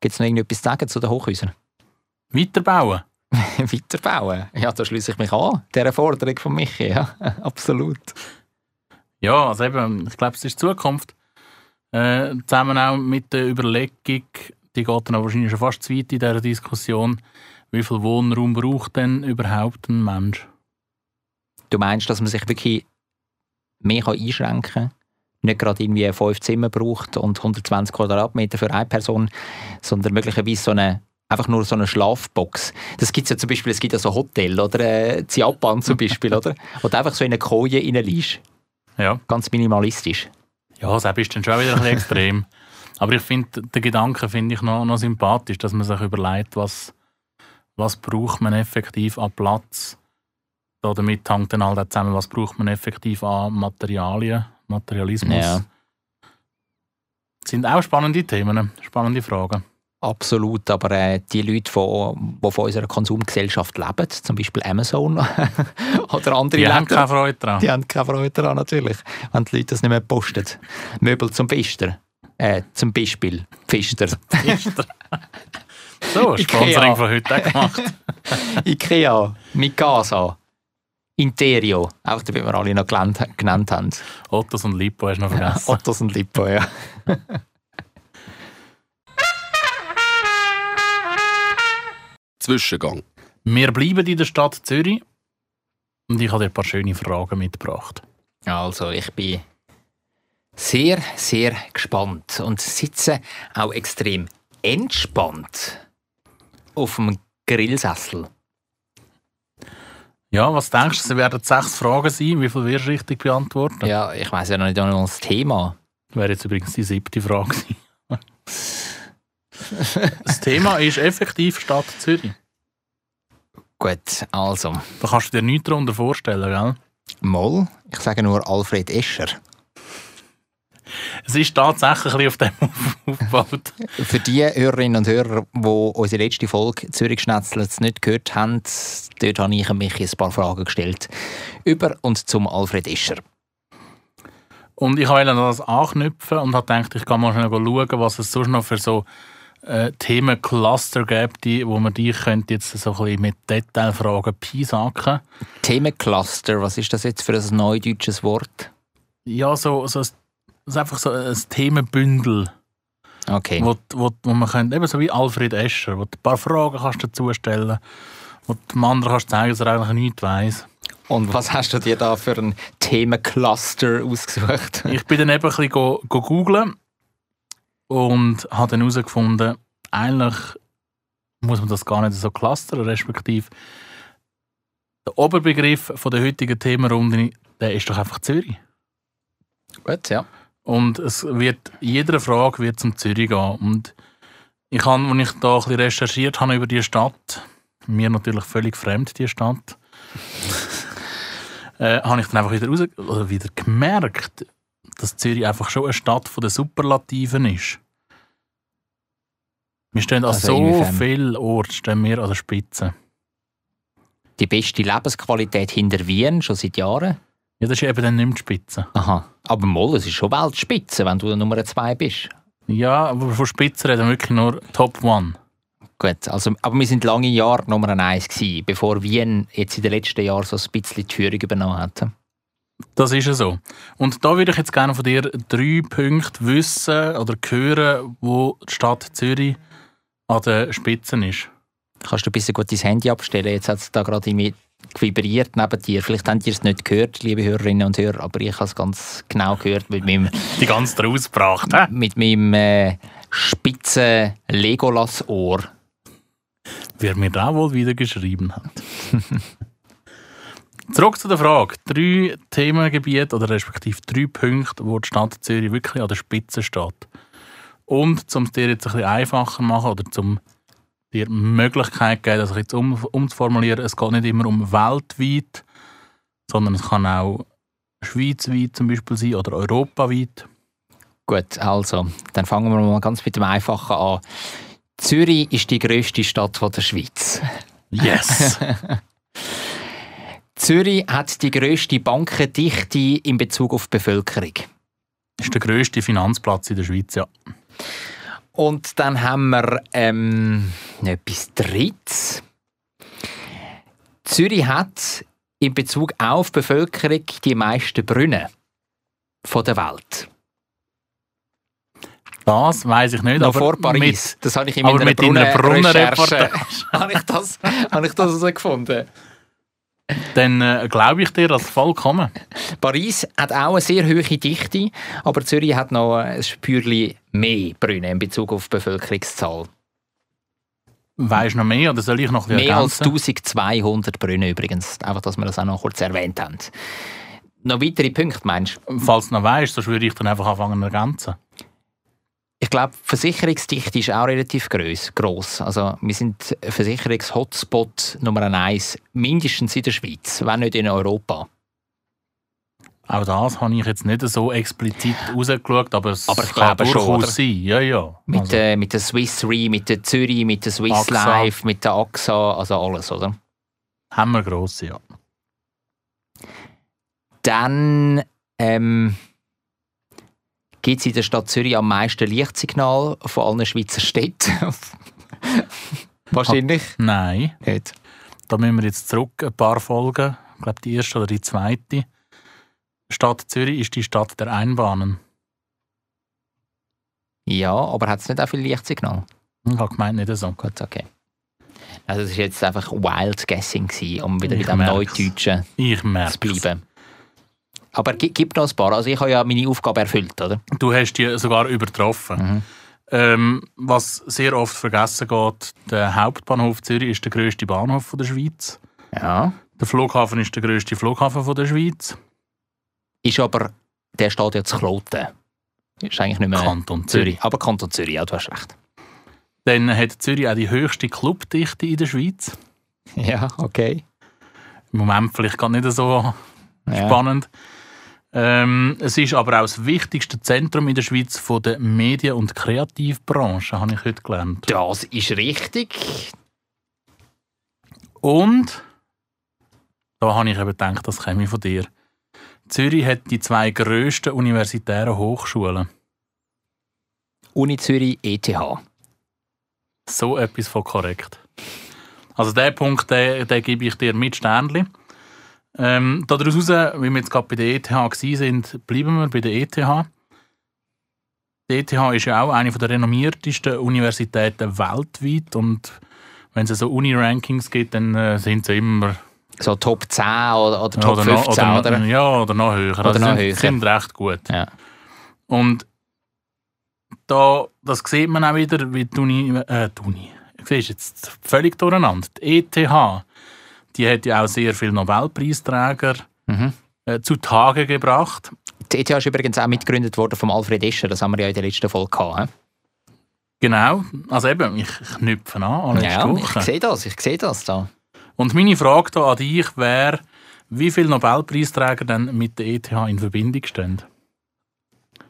Gibt es noch irgendetwas zu sagen zu den Hochhäusern? Weiterbauen. Weiterbauen? Ja, da schließe ich mich an. Der Forderung von Michi, ja. Absolut. Ja, also eben, ich glaube, es ist die Zukunft. Äh, zusammen auch mit der Überlegung, die geht dann wahrscheinlich schon fast zu weit in dieser Diskussion, wie viel Wohnraum braucht denn überhaupt ein Mensch? Du meinst, dass man sich wirklich mehr einschränken kann? Nicht gerade irgendwie fünf Zimmer braucht und 120 Quadratmeter für eine Person, sondern möglicherweise so eine, einfach nur so eine Schlafbox. Das gibt ja zum Beispiel, es gibt ja so Hotel oder äh, Japan zum Beispiel, oder? Wo du einfach so in eine Koje reinliegst. Ja, Ganz minimalistisch. ja das ist dann schon wieder ein bisschen extrem. Aber ich finde, den Gedanken finde ich noch, noch sympathisch, dass man sich überlegt, was, was braucht man effektiv an Platz. Da damit hängt dann halt auch zusammen, was braucht man effektiv an Materialien, Materialismus. Ja. Das sind auch spannende Themen, spannende Fragen. Absolut, aber äh, die Leute, die von, die von unserer Konsumgesellschaft leben, zum Beispiel Amazon oder andere Die haben Läden, keine Freude daran. die haben keine Freude daran natürlich, wenn die Leute das nicht mehr posten. Möbel zum Pfister. Äh, zum Beispiel Pfister. So, Ikea. Sponsoring von heute auch gemacht. Ikea, Mikasa, Interio, auch damit wir alle noch genannt, genannt haben. Ottos und Lipo hast du noch vergessen. Ottos und Lippo, ja. Zwischengang. Wir bleiben in der Stadt Zürich und ich habe dir ein paar schöne Fragen mitgebracht. Also, ich bin Sehr, sehr gespannt und sitze auch extrem entspannt auf dem Grillsessel. Ja, was denkst du, es werden sechs Fragen sein? Wie viel wirst du richtig beantworten? Ja, ich weiß ja noch nicht einmal das Thema. Wäre jetzt übrigens die siebte Frage. Das Thema ist effektiv Stadt Zürich. Gut, also, Da kannst du dir nichts darunter vorstellen, gell? Moll, ich sage nur Alfred Escher. Es ist tatsächlich ein bisschen auf dem aufgebaut. Für die Hörerinnen und Hörer, die unsere letzte Folge Zürich Schnetzlitz nicht gehört haben, dort habe ich mich ein paar Fragen gestellt. Über und zum Alfred Escher. Und ich wollte das anknüpfen und habe gedacht, ich kann mal schnell schauen, was es sonst noch für so äh, Themencluster gibt, die, wo man die könnte jetzt so ein bisschen mit Detailfragen piesacken. Themencluster, was ist das jetzt für ein neudeutsches Wort? Ja, so, so ein, das ist einfach so ein Themenbündel, Okay. wo, wo, wo man könnte, eben so wie Alfred Escher, wo du ein paar Fragen kannst dazu stellen wo dem anderen kannst zeigen, dass er eigentlich nichts weiss. Und was hast du dir da für ein Themencluster ausgesucht? Ich bin dann eben ein bisschen go, go googlen und habe dann herausgefunden, eigentlich muss man das gar nicht so clustern, respektive der Oberbegriff von der heutigen Themenrunde, der ist doch einfach Zürich. Gut, ja. Und es wird, jeder Frage wird zum Zürich gehen. Und ich habe, als ich da ein bisschen recherchiert habe über die Stadt, mir natürlich völlig fremd, die Stadt, äh, habe ich dann einfach wieder, raus, oder wieder gemerkt, dass Zürich einfach schon eine Stadt von den Superlativen ist. Wir stehen an Also so vielen Orten stehen wir an der Spitze. Die beste Lebensqualität hinter Wien, schon seit Jahren. Ja, das ist eben dann nicht mehr die Spitze. Aha. Aber Moll, es ist schon Weltspitze, wenn du Nummer zwei bist. Ja, aber von Spitze reden wir wirklich nur Top One. Gut, also, aber wir sind lange Jahre Nummer eins gewesen, bevor Wien jetzt in den letzten Jahren so ein bisschen die Führung übernommen hat. Das ist ja so. Und da würde ich jetzt gerne von dir drei Punkte wissen oder hören, wo die Stadt Zürich an der Spitze ist. Kannst du ein bisschen gut dein Handy abstellen? Jetzt hat es da gerade irgendwie vibriert neben dir. Vielleicht habt ihr es nicht gehört, liebe Hörerinnen und Hörer, aber ich habe es ganz genau gehört mit meinem, Die ganze rausgebracht, hä? mit meinem äh, spitzen Legolas-Ohr. Wer mir da wohl wieder geschrieben hat. Zurück zu der Frage. Drei Themengebiete oder respektive drei Punkte, wo die Stadt Zürich wirklich an der Spitze steht. Und um es dir jetzt ein bisschen einfacher machen oder zum dir die Möglichkeit geben, das jetzt um, umzuformulieren, es geht nicht immer um weltweit, sondern es kann auch schweizweit zum Beispiel sein oder europaweit. Gut, also, dann fangen wir mal ganz mit dem Einfachen an. Zürich ist die grösste Stadt von der Schweiz. Yes! Zürich hat die grösste Bankendichte in Bezug auf die Bevölkerung. ist der grösste Finanzplatz in der Schweiz, ja. Und dann haben wir ähm, etwas Drittes. Zürich hat in Bezug auf Bevölkerung die meisten Brunnen von der Welt. Das weiß ich nicht. Noch vor Paris. Mit, das habe ich in meiner Brunnenrecherche Brunnenreportage. habe ich das, habe ich das herausgefunden. Dann äh, glaube ich dir das vollkommen. Paris hat auch eine sehr hohe Dichte, aber Zürich hat noch ein Spürchen mehr Brunnen in Bezug auf die Bevölkerungszahl. Weißt du noch mehr oder soll ich noch Mehr als ergänzen? 1200 Brunnen übrigens. Einfach, dass wir das auch noch kurz erwähnt haben. Noch weitere Punkte, meinst du? Falls du noch weißt, sonst würde ich dann einfach anfangen zu ergänzen. Ich glaube, Versicherungsdichte ist auch relativ gross. gross. Also, wir sind Versicherungs-Hotspot Nummer eins, mindestens in der Schweiz, wenn nicht in Europa. Auch das habe ich jetzt nicht so explizit rausgeschaut, aber es Aber ich kann glaube schon, sein. Ja, ja. Mit, Also, äh, mit der Swiss Re, mit der Zürich, mit der Swiss AXA. Life, mit der AXA, also alles, oder? haben wir grosse, ja. Dann ähm, gibt es in der Stadt Zürich am meisten Lichtsignal von allen Schweizer Städten. Wahrscheinlich Nein, nicht. da müssen wir jetzt zurück ein paar Folgen. Ich glaube, die erste oder die zweite. Stadt Zürich ist die Stadt der Einbahnen. Ja, aber hat es nicht auch viel Lichtsignal? Ich habe gemeint, nicht so. Gut, okay. Also das war jetzt einfach Wild Guessing, gewesen, um wieder Ich bei dem merk's. Neudeutschen Ich merke zu bleiben. Aber gi- gibt noch ein paar. Also ich habe ja meine Aufgabe erfüllt, oder? Du hast die sogar übertroffen. Ähm, was sehr oft vergessen geht, der Hauptbahnhof Zürich ist der grösste Bahnhof von der Schweiz. Ja. Der Flughafen ist der grösste Flughafen von der Schweiz. Ist aber, der steht zu Kloten. Ist eigentlich nicht mehr Kanton Zürich. Zürich. Aber Kanton Zürich, ja, du hast recht. Dann hat Zürich auch die höchste Clubdichte in der Schweiz. Ja, okay. Im Moment vielleicht gar nicht so Ja. spannend. Ähm, es ist aber auch das wichtigste Zentrum in der Schweiz von der Medien- und Kreativbranche, habe ich heute gelernt. Das ist richtig. Und da habe ich eben gedacht, das käme von dir. Zürich hat die zwei grössten universitären Hochschulen. Uni Zürich, ETH. So etwas von korrekt. Also den Punkt, den, den gebe ich dir mit Sternli. Ähm, daraus heraus, wie wir jetzt gerade bei der ETH waren, bleiben wir bei der ETH. Die ETH ist ja auch eine der renommiertesten Universitäten weltweit und wenn es so Uni-Rankings gibt, dann äh, sind sie immer So Top 10 oder, oder Top oder 15, noch, oder? oder, Ja, oder noch höher. Oder also noch sind, sind recht gut. Ja. Und da, das sieht man auch wieder, wie die Uni, äh, die Uni, siehst du jetzt völlig durcheinander. Die ETH, die hat ja auch sehr viele Nobelpreisträger Mhm. äh, zutage gebracht. Die ETH ist übrigens auch mitgegründet worden von Alfred Escher, das haben wir ja in der letzten Folge gehabt. hä? Genau, also eben, ich knüpfe an, alle Ja, ich Woche. sehe das, ich sehe das da. Und meine Frage da an dich wäre, wie viele Nobelpreisträger denn mit der ETH in Verbindung stehen?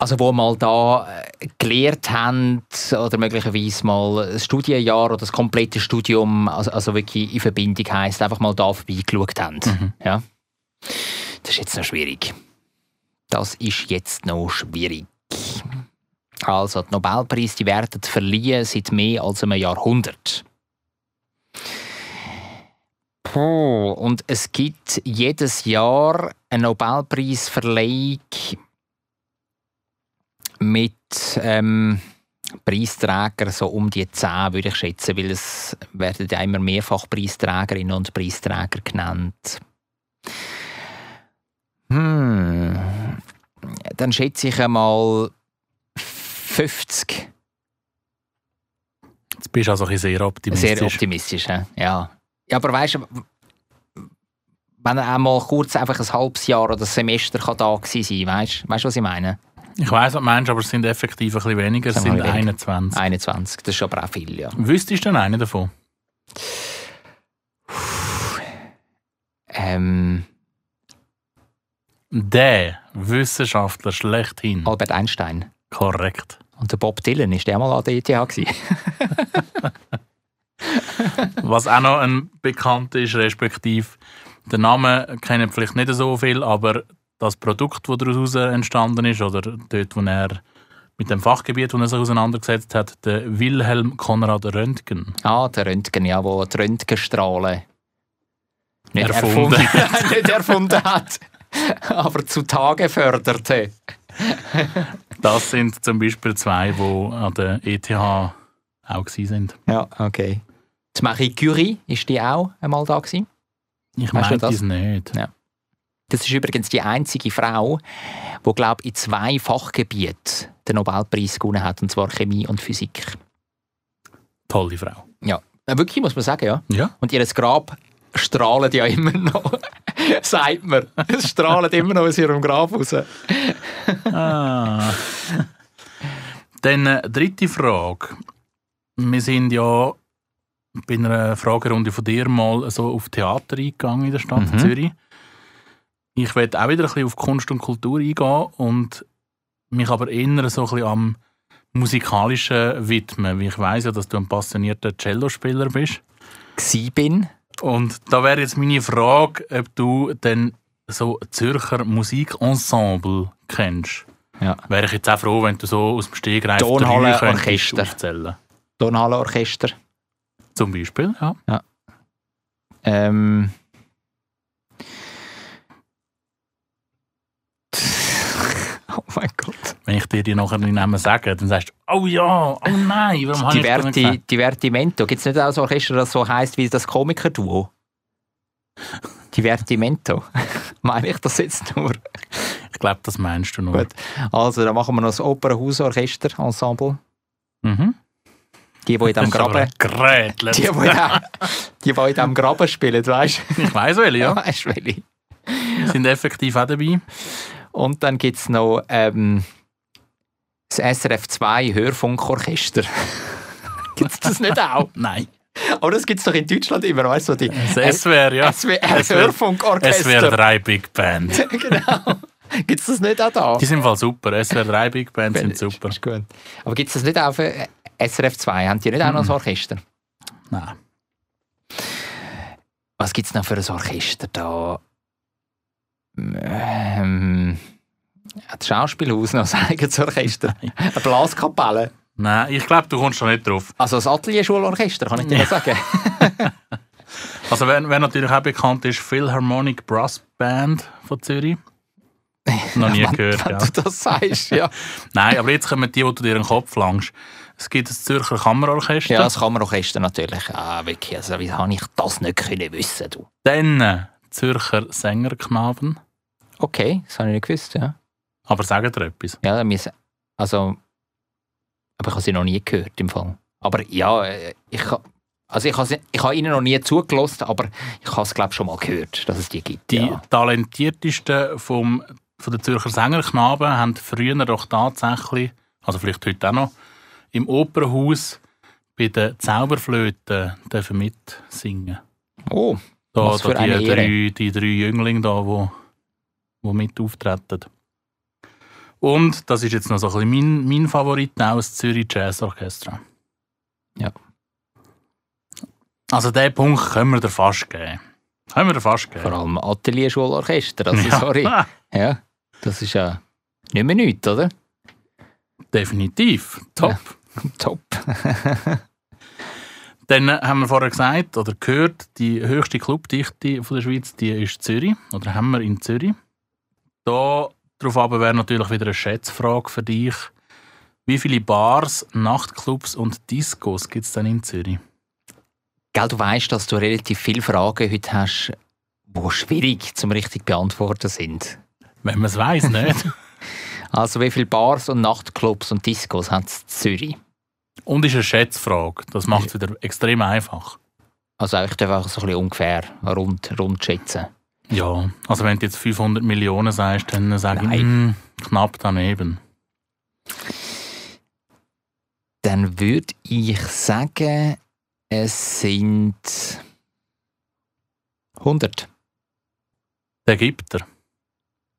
Also wo mal da äh, gelehrt haben oder möglicherweise mal ein Studienjahr oder das komplette Studium, also, also wirklich in Verbindung heisst, einfach mal da vorbeigeschaut haben. Ja? Das ist jetzt noch schwierig. Das ist jetzt noch schwierig. Also, die Nobelpreise die werden verliehen seit mehr als einem Jahrhundert. Puh, und es gibt jedes Jahr eine Nobelpreisverleihung mit ähm, Preisträgern so um die 10, würde ich schätzen, weil es werden ja immer mehrfach Preisträgerinnen und Preisträger genannt. Hm. Dann schätze ich einmal 50. Jetzt bist du also ein sehr optimistisch. Sehr optimistisch, ja. Ja, aber weißt du, wenn er einmal kurz einfach ein halbes Jahr oder ein Semester kann da gewesen sein weißt du, was ich meine? Ich weiss, was du meinst, aber es sind effektiv ein bisschen weniger. Es sind weniger. 21. 21, das ist aber auch viel, ja. Wüsstest du denn einen davon? Ähm, Der Wissenschaftler schlechthin. Albert Einstein. Korrekt. Und der Bob Dylan, ist der mal an der ETH gewesen? Was auch noch ein bekannt ist, respektive der Name kennen vielleicht nicht so viel, aber das Produkt, das daraus entstanden ist, oder dort, wo er mit dem Fachgebiet, wo er sich auseinandergesetzt hat, der Wilhelm Konrad Röntgen. Ah, der Röntgen, ja, wo die Röntgenstrahlen nicht Erfunden. erfunden, nicht erfunden hat, aber zutage förderte. Das sind zum Beispiel zwei, die an der ETH auch sind. Ja, okay. Die Marie Curie, ist die auch einmal da gewesen? Ich meine das? es nicht. Ja. Das ist übrigens die einzige Frau, die, glaube in zwei Fachgebieten den Nobelpreis gewonnen hat, und zwar Chemie und Physik. Tolle Frau. Ja, wirklich, muss man sagen, ja. Ja. Und ihr Grab strahlt ja immer noch, sagt man. Es strahlt immer noch aus ihrem Grab raus. Ah. Dann äh, dritte Frage. Wir sind ja bei einer Fragerunde von dir mal so auf Theater eingegangen in der Stadt Mhm. Zürich. Ich werde auch wieder ein bisschen auf Kunst und Kultur eingehen und mich aber eher so ein bisschen am musikalischen widmen, weil ich weiß ja, dass du ein passionierter Cellospieler bist. Gsi bin. Und da wäre jetzt meine Frage, ob du denn so Zürcher Musikensemble kennst. Ja. Wäre ich jetzt auch froh, wenn du so aus dem Stegreif Tonhalle, Orchester. aufzählen. Tonhallenorchester. Zum Beispiel, ja. Ähm. oh mein Gott. Wenn ich dir die nachher nicht Namen sage, dann sagst du, oh ja, oh nein, warum habe ich das gesagt? Divertimento. Gibt es nicht auch so Orchester, das so heisst wie das Komikerduo? Divertimento. Meine ich das jetzt nur? Ich glaube, das meinst du nur. Gut. Also, dann machen wir noch das Opernhausorchester-Ensemble. Mhm. Die, die in diesem Graben... Die, die, die, die in diesem Graben spielen, weißt du? Ich weiss welche, ja. Weißt du, welche? Sind effektiv auch dabei. Und dann gibt es noch ähm, das SRF 2 Hörfunkorchester. gibt es das nicht auch? Nein. Aber das gibt es doch in Deutschland immer, weißt du? Die Das SWR, ja. SWR Hörfunkorchester. SWR 3 Big Band. genau. Gibt es das nicht auch da? Die sind im Fall super. SWR 3 Big Band sind super. Ist gut. Aber gibt es das nicht auch für äh, SRF 2? Haben die nicht auch noch ein Orchester? Nein. Was gibt es noch für ein Orchester da? Ähm, das Schauspielhaus noch ein eigenes Orchester. Eine Blaskapelle. Nein, ich glaube, du kommst da nicht drauf. Also das Atelierschulorchester, kann ich dir Ja. sagen? Also wer, wer natürlich auch bekannt ist, Philharmonic Brass Band von Zürich. Noch nie gehört, Wenn ja. du das sagst, ja. Nein, aber jetzt kommen die, die du dir in den Kopf langst. Es gibt das Zürcher Kammerorchester. Ja, das Kammerorchester natürlich. Ah, wirklich. Also, wie habe ich das nicht können wissen, du? Dann äh, Zürcher Sängerknaben. Okay, das habe ich nicht gewusst, ja. Aber sagen dir etwas. Ja, also, aber ich habe sie noch nie gehört im Fall. Aber ja, ich, also ich habe, sie- ich habe ihnen noch nie zugelassen, aber ich habe es glaube schon mal gehört, dass es die gibt. Die ja. talentiertesten vom, von den Zürcher Sängerknaben haben früher doch tatsächlich, also vielleicht heute auch noch, im Opernhaus bei den Zauberflöten dürfen mitsingen. Oh, Da, Was für da eine die, Ehre. drei, die drei Jünglinge da, wo, wo mit auftreten. Und das ist jetzt noch so ein bisschen mein, mein Favorit, auch das Zürich Jazz Orchestra. Ja. Also den Punkt können wir dir fast geben. Können wir dir fast geben. vor allem Atelierschulorchester, also Ja. sorry. Ja, das ist ja nicht mehr nichts, oder? Definitiv. Top. Top. Dann haben wir vorher gesagt oder gehört, die höchste Clubdichte von der Schweiz, die ist Zürich. Oder haben wir in Zürich. Da drauf aber wäre natürlich wieder eine Schätzfrage für dich. Wie viele Bars, Nachtclubs und Discos gibt es denn in Zürich? Gell, du weißt, dass du relativ viele Fragen heute hast, die schwierig zum richtig beantworten sind. Wenn man es weiss, nicht. Also wie viele Bars und Nachtclubs und Discos hat es in Zürich? und ist eine Schätzfrage. Das macht es wieder extrem einfach. Also ich darf einfach so ein bisschen ungefähr rund, rund schätzen. Ja, also wenn du jetzt 500 Millionen sagst, dann sage ich Nein. mm, knapp daneben. Dann würde ich sagen, es sind 100. Der gibt er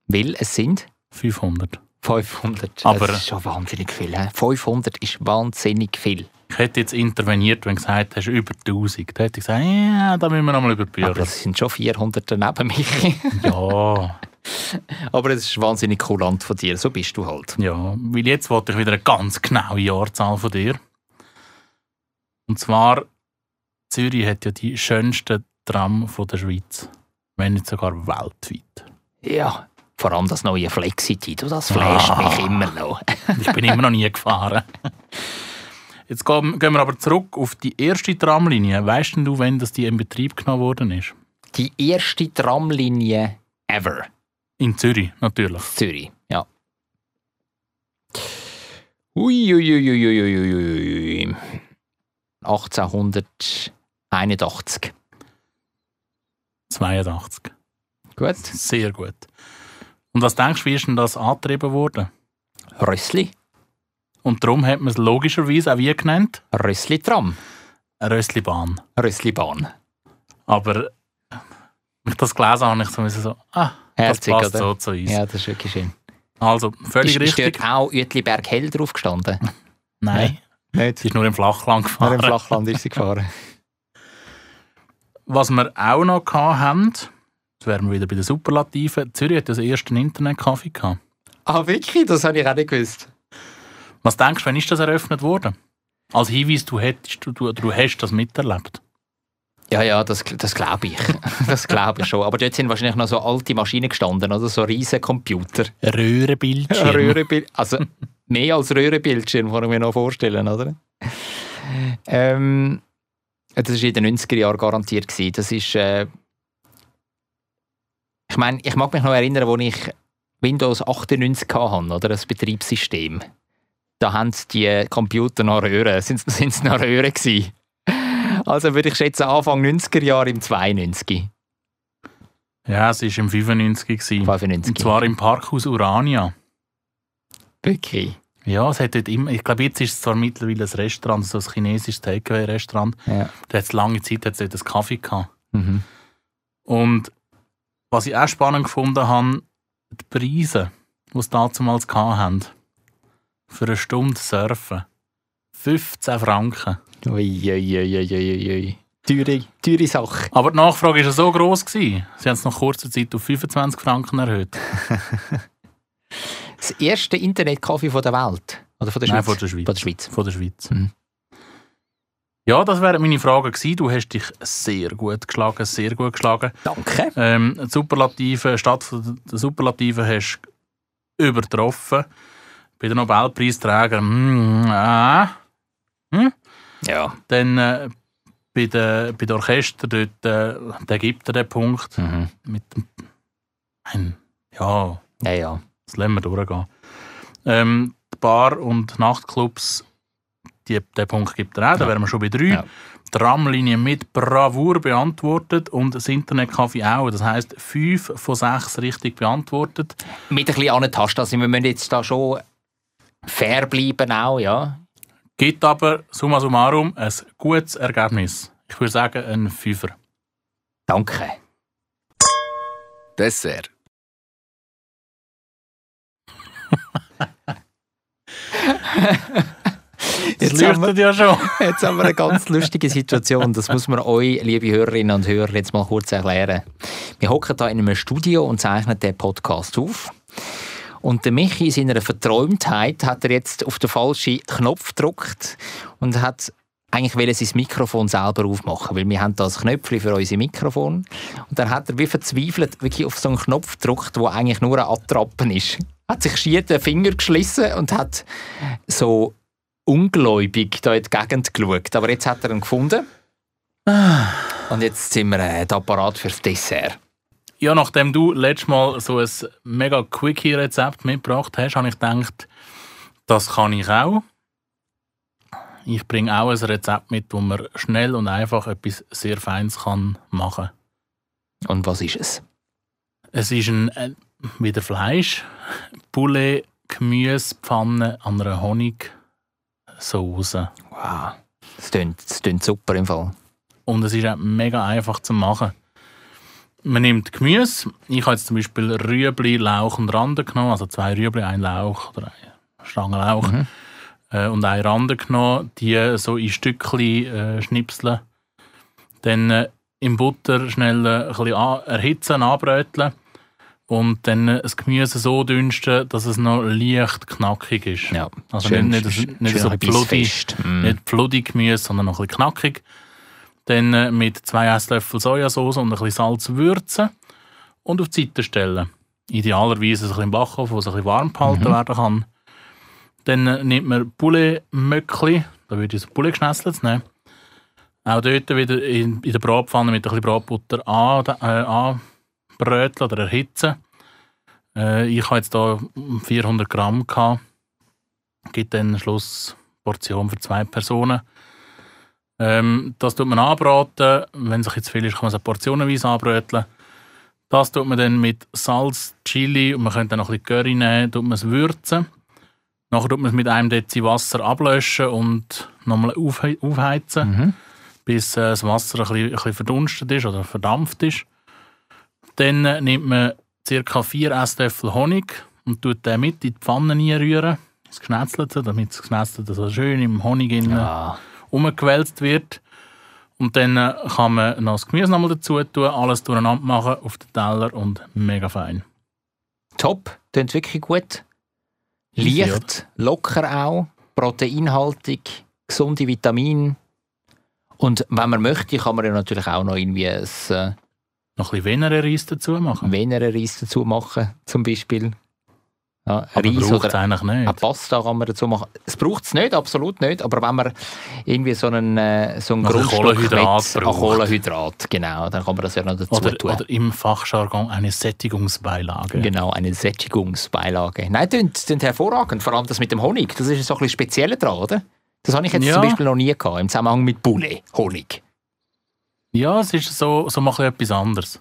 Weil es sind 500. 500. Aber- das ist schon wahnsinnig viel. He? 500 ist wahnsinnig viel. Ich hätte jetzt interveniert, wenn du gesagt hast, über 1000. Da hätte ich gesagt, ja, da müssen wir nochmal über die Aber Bücher. es sind schon 400 daneben mich. Ja, Aber es ist wahnsinnig kulant von dir. So bist du halt. ja. Weil jetzt wollte ich wieder eine ganz genaue Jahrzahl von dir. Und zwar, Zürich hat ja die schönsten Tram von der Schweiz. Wenn nicht sogar weltweit. Ja. Vor allem das neue Flexity. Du, das flasht Ah. mich immer noch. Ich bin immer noch nie gefahren. Jetzt gehen gehen wir aber zurück auf die erste Tramlinie. Weißt denn du, wenn das die in Betrieb genommen worden ist? Die erste Tramlinie ever. In Zürich, natürlich. Zürich, ja. Uiuiuiuiuiui. 1881. 82. Gut. Sehr gut. Und was denkst du, wie ist denn das angetrieben worden? Rössli. Und darum hat man es logischerweise auch wie genannt? Rössli-Tram. Rösslibahn. Rössli-Bahn. Aber wenn ich das gelesen habe, habe ich so, so ah, Herzig, das passt oder? so zu uns. Ja, das ist wirklich schön. Also, völlig Ist, ist richtig. dort auch Uetliberg Hell drauf gestanden? Nein, Nicht. sie ist nur im Flachland Nur gefahren. im Flachland ist sie gefahren. Was wir auch noch hatten, jetzt wären wir wieder bei den Superlativen. Zürich hat ja das erste Internetcafé gehabt. Ah, wirklich? Das habe ich auch nicht gewusst. Was denkst du, wann ist das eröffnet worden? Als Hinweis, du, hättest, du, du, hast das miterlebt. Ja, ja, das, das glaube ich. Das glaube ich schon. Aber dort sind wahrscheinlich noch so alte Maschinen gestanden, oder? So riesige Computer. Röhrenbildschirm. Röhrenbild also mehr als Röhrenbildschirm, kann ich mir noch vorstellen, oder? Ähm, das war in den 90er Jahren garantiert. Gewesen. Das ist, äh, Ich meine, ich mag mich noch erinnern, als ich Windows 98 hatte, oder? Das Betriebssystem. Da haben die Computer noch Röhren. Sind es noch Röhren gewesen? Also würde ich schätzen, Anfang 90er Jahre im 92. Ja, es war im 95 gewesen. 95. Und zwar im Parkhaus Urania. Wirklich. Ja, es hat dort immer, ich glaube, jetzt ist es zwar mittlerweile ein Restaurant, so ein chinesisches Takeaway-Restaurant. Ja. Da hat es lange Zeit hat's dort einen Kaffee gehabt. Mhm. Und was ich auch spannend gefunden habe, die Preise, die sie damals hatten. Für eine Stunde surfen. 15 Franken. Ui, ui, ui, ui, ui, ui. Teure, teure Sache. Aber die Nachfrage war ja so gross. Gewesen. Sie haben es nach kurzer Zeit auf 25 Franken erhöht. Das erste Internetcafé von der Welt. Oder von der Schweiz? Nein, von der Schweiz. Von der Schweiz. Von der Schweiz. Mhm. Ja, das wären meine Fragen gewesen. Du hast dich sehr gut geschlagen, sehr gut geschlagen. Danke. Ähm, die Superlative, statt der Superlative hast du übertroffen. Bei den Nobelpreisträgern, hm, äh, hm? Ja. Dann äh, bei den bei den Orchester, dort, äh, der gibt er den Punkt. Mhm. Mit dem, ein, ja, Ja, ja. das lassen wir durchgehen. Ähm, die Bar- und Nachtclubs, die, den Punkt gibt er auch, da Ja. wären wir schon bei drei. Ja. Die Tramlinie mit Bravour beantwortet und das Internetcafé auch. Das heisst, fünf von sechs richtig beantwortet. Mit ein bisschen angetasten. Also wir müssen jetzt da schon fair bleiben auch, ja. Gibt aber summa summarum ein gutes Ergebnis. Ich würde sagen, ein Fünfer. Danke. Dessert. Das Jetzt haben, wir, ja schon. jetzt haben wir eine ganz lustige Situation. Das muss man euch, liebe Hörerinnen und Hörer, jetzt mal kurz erklären. Wir hocken da in einem Studio und zeichnen den Podcast auf. Und der Michi in seiner Verträumtheit hat er jetzt auf den falschen Knopf gedrückt und hat eigentlich wollte sein Mikrofon selber aufmachen, weil wir haben da ein Knöpfchen für unser Mikrofon. Und dann hat er wie verzweifelt wirklich auf so einen Knopf gedrückt, wo eigentlich nur ein Attrappen ist. Hat sich schier den Finger geschlissen und hat so ungläubig da in die Gegend geschaut. Aber jetzt hat er ihn gefunden. Und jetzt sind wir äh, da parat fürs Dessert. Ja, nachdem du letztes Mal so ein mega Quickie-Rezept mitgebracht hast, habe ich gedacht, das kann ich auch. Ich bringe auch ein Rezept mit, wo man schnell und einfach etwas sehr Feines kann machen Und was ist es? Es ist ein, äh, wieder Fleisch, Poulet, Gemüsepfanne an einer Honigsauce. Wow. Das klingt, das klingt super im Fall. Und es ist auch mega einfach zu machen. Man nimmt Gemüse. Ich habe jetzt zum Beispiel Rüebli, Lauch und Rande genommen. Also zwei Rüebli, ein Lauch oder eine Stange Lauch. Mhm. Äh, und eine Rande genommen. Die so in Stückchen äh, schnipseln. Dann äh, in Butter schnell äh, ein bisschen an, erhitzen, anbröteln. Und dann äh, das Gemüse so dünsten, dass es noch leicht knackig ist. Ja. Also Schön- nicht, nicht, nicht schön so pluddig, Mm. nicht pluddig Gemüse, sondern noch ein bisschen knackig. Dann äh, mit zwei Esslöffel Sojasauce und ein bisschen Salz würzen und auf die Seite stellen. Idealerweise ein bisschen im Backofen, wo es ein bisschen warm gehalten Mhm. werden kann. Dann äh, nimmt man Poulet-Möckli, da würde ich so Poulet geschnetzelt nehmen. Auch dort wieder in, in der Bratpfanne mit ein bisschen Bratbutter an, äh, anbröteln oder erhitzen. Äh, ich habe jetzt hier 400 Gramm gehabt. Gibt dann eine Schlussportion für zwei Personen. Ähm, das tut man anbraten. Wenn bisschen zu viel ist, kann man es portionenweise anbröteln. Das tut man dann mit Salz, Chili und man könnte dann noch ein bisschen Curry nehmen, tut man es würzen. Nachher tut man es mit einem Dezi Wasser ablöschen und nochmal aufhe aufheizen, Mhm. bis äh, das Wasser ein bisschen, ein bisschen verdunstet ist oder verdampft ist. Dann äh, nimmt man ca. 4 Esslöffel Honig und tut den mit in die Pfanne reinrühren, ins Geschnetzelte, damit das Geschnetzelte so schön im Honig innen Ja. Umgewälzt wird. Und dann äh, kann man noch das Gemüse nochmal dazu tun, alles durcheinander machen auf den Teller und mega fein. Top, klingt wirklich gut. Leicht, locker auch, proteinhaltig, gesunde Vitamine. Und wenn man möchte, kann man ja natürlich auch noch irgendwie ein äh, Noch ein bisschen weniger Reis dazu machen. weniger Reis dazu machen, zum Beispiel. Ja, Aber Reis braucht es oder eigentlich eine nicht. Pasta kann man dazu machen. Es braucht es nicht, absolut nicht. Aber wenn man irgendwie so einen, äh, so einen Also Grundstock an braucht. Kohlenhydrat, genau, dann kann man das ja noch dazu Oder, tun. oder im Fachjargon eine Sättigungsbeilage. Genau, eine Sättigungsbeilage. Nein, das klingt hervorragend. Vor allem das mit dem Honig. Das ist so ein bisschen speziell dran, oder? Das habe ich jetzt Ja. zum Beispiel noch nie gehabt, im Zusammenhang mit Bulle, Honig. Ja, es ist so, so ein bisschen etwas anderes.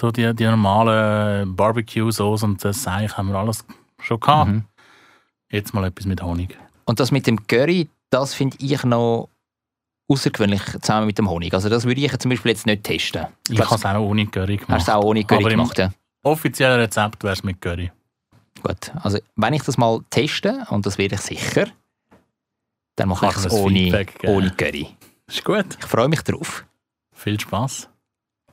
So die, die normalen Barbecue-Sauce und das Seich haben wir alles schon gehabt. Mhm. Jetzt mal etwas mit Honig. Und das mit dem Curry, das finde ich noch außergewöhnlich zusammen mit dem Honig. Also das würde ich jetzt zum Beispiel jetzt nicht testen. Ich glaub, habe es auch ohne Curry Hast gemacht. du es auch ohne Curry Aber gemacht, ja? Offizielles Rezept wäre es mit Curry. Gut, also wenn ich das mal teste, und das werde ich sicher, dann mache ich es du ohne, Feedback ohne Curry. Ist gut. Ich freue mich drauf. Viel Spaß.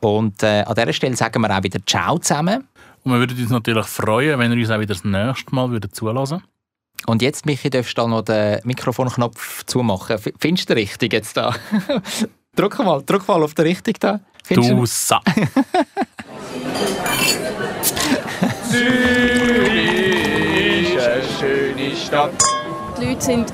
Und äh, an dieser Stelle sagen wir auch wieder Ciao zusammen. Und wir würden uns natürlich freuen, wenn ihr uns auch wieder das nächste Mal würdet zulassen Und jetzt, Michi, darfst du da noch den Mikrofonknopf zumachen. F- Findest du den richtig jetzt da? drück mal, drück mal auf den richtig da. Findest Du Sa. Die Leute sind